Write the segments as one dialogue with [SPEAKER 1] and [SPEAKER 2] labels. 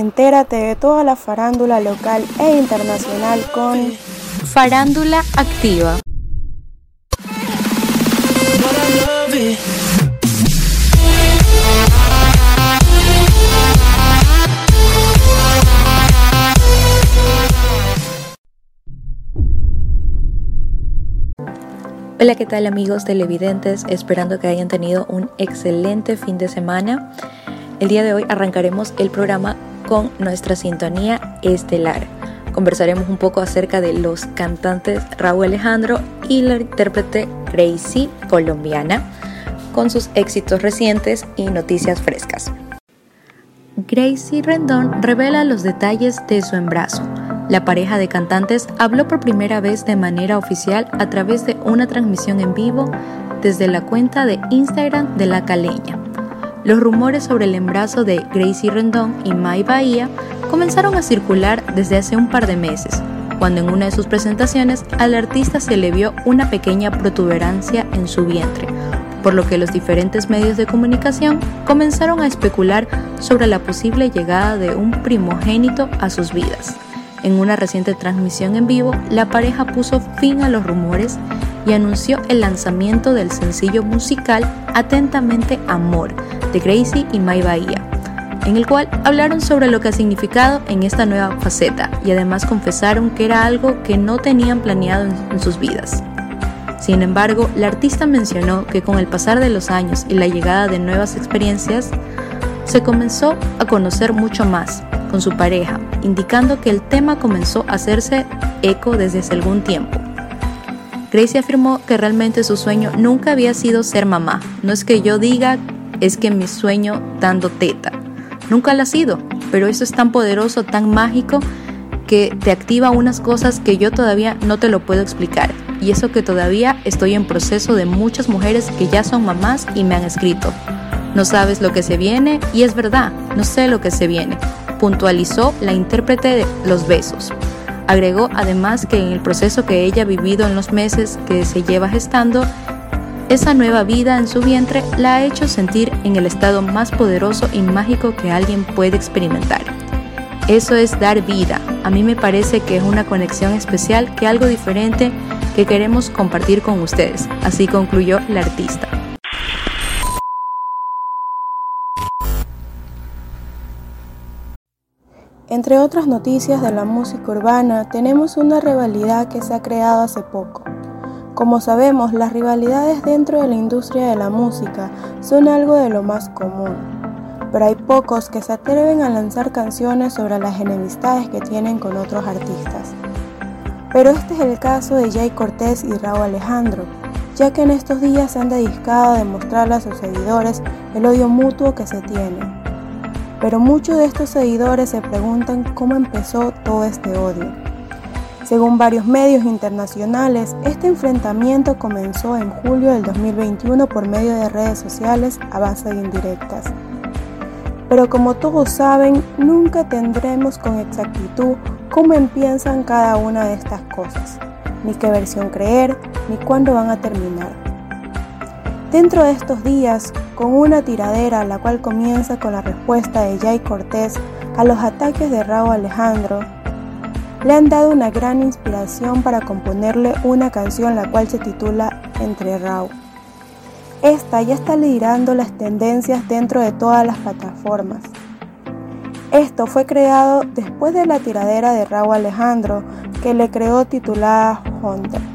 [SPEAKER 1] Entérate de toda la farándula local e internacional con
[SPEAKER 2] Farándula Activa. Hola, ¿qué tal amigos televidentes? Esperando que hayan tenido un excelente fin de semana. El día de hoy arrancaremos el programa con nuestra sintonía estelar. Conversaremos un poco acerca de los cantantes Raúl Alejandro y la intérprete Gracie colombiana, con sus éxitos recientes y noticias frescas. Gracie Rendón revela los detalles de su embarazo. La pareja de cantantes habló por primera vez de manera oficial a través de una transmisión en vivo desde la cuenta de Instagram de la caleña. Los rumores sobre el embarazo de Gracie Rendón y Mai Bahía comenzaron a circular desde hace un par de meses, cuando en una de sus presentaciones al artista se le vio una pequeña protuberancia en su vientre, por lo que los diferentes medios de comunicación comenzaron a especular sobre la posible llegada de un primogénito a sus vidas. En una reciente transmisión en vivo, la pareja puso fin a los rumores y anunció el lanzamiento del sencillo musical Atentamente Amor de Gracie y Mai Bahía, en el cual hablaron sobre lo que ha significado en esta nueva faceta y además confesaron que era algo que no tenían planeado en, sus vidas. Sin embargo, la artista mencionó que con el pasar de los años y la llegada de nuevas experiencias, se comenzó a conocer mucho más con su pareja, indicando que el tema comenzó a hacerse eco desde hace algún tiempo. Gracie afirmó que realmente su sueño nunca había sido ser mamá. No es que yo diga, es que mi sueño dando teta. Nunca lo ha sido, pero eso es tan poderoso, tan mágico, que te activa unas cosas que yo todavía no te lo puedo explicar. Y eso que todavía estoy en proceso de muchas mujeres que ya son mamás y me han escrito. No sabes lo que se viene y es verdad, no sé lo que se viene, puntualizó la intérprete de Los Besos. Agregó además que en el proceso que ella ha vivido en los meses que se lleva gestando, esa nueva vida en su vientre la ha hecho sentir en el estado más poderoso y mágico que alguien puede experimentar. Eso es dar vida. A mí me parece que es una conexión especial, que algo diferente que queremos compartir con ustedes. Así concluyó la artista.
[SPEAKER 1] Entre otras noticias de la música urbana, tenemos una rivalidad que se ha creado hace poco. Como sabemos, las rivalidades dentro de la industria de la música son algo de lo más común, pero hay pocos que se atreven a lanzar canciones sobre las enemistades que tienen con otros artistas. Pero este es el caso de Jay Cortés y Raúl Alejandro, ya que en estos días se han dedicado a demostrarle a sus seguidores el odio mutuo que se tienen. Pero muchos de estos seguidores se preguntan cómo empezó todo este odio. Según varios medios internacionales, este enfrentamiento comenzó en julio del 2021 por medio de redes sociales a base de indirectas. Pero como todos saben, nunca tendremos con exactitud cómo empiezan cada una de estas cosas, ni qué versión creer, ni cuándo van a terminar. Dentro de estos días, con una tiradera la cual comienza con la respuesta de Jay Cortés a los ataques de Raúl Alejandro, le han dado una gran inspiración para componerle una canción la cual se titula Entre Raúl. Esta ya está liderando las tendencias dentro de todas las plataformas. Esto fue creado después de la tiradera de Raúl Alejandro que le creó titulada Hunter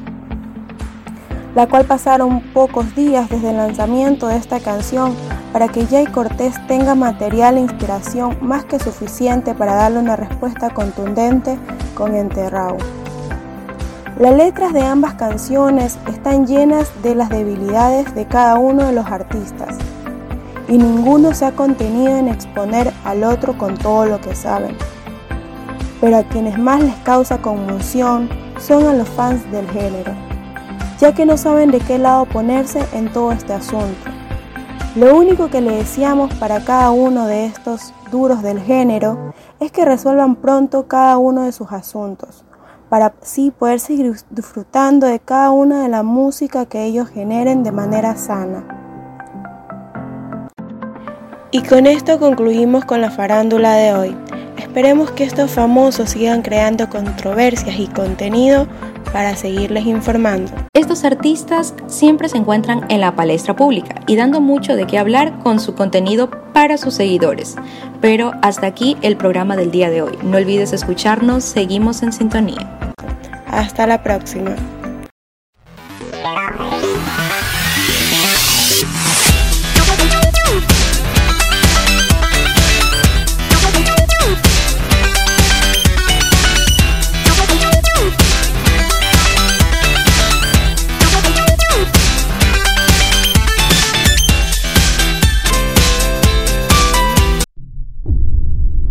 [SPEAKER 1] la cual pasaron pocos días desde el lanzamiento de esta canción para que Jay Cortés tenga material e inspiración más que suficiente para darle una respuesta contundente con Enterrado. Las letras de ambas canciones están llenas de las debilidades de cada uno de los artistas y ninguno se ha contenido en exponer al otro con todo lo que saben. Pero a quienes más les causa conmoción son a los fans del género ya que no saben de qué lado ponerse en todo este asunto. Lo único que le deseamos para cada uno de estos futuros del género es que resuelvan pronto cada uno de sus asuntos, para así poder seguir disfrutando de cada una de la música que ellos generen de manera sana. Y con esto concluimos con la farándula de hoy. Esperemos que estos famosos sigan creando controversias y contenido para seguirles informando.
[SPEAKER 2] Estos artistas siempre se encuentran en la palestra pública y dando mucho de qué hablar con su contenido para sus seguidores. Pero hasta aquí el programa del día de hoy. No olvides escucharnos, seguimos en sintonía.
[SPEAKER 1] Hasta la próxima.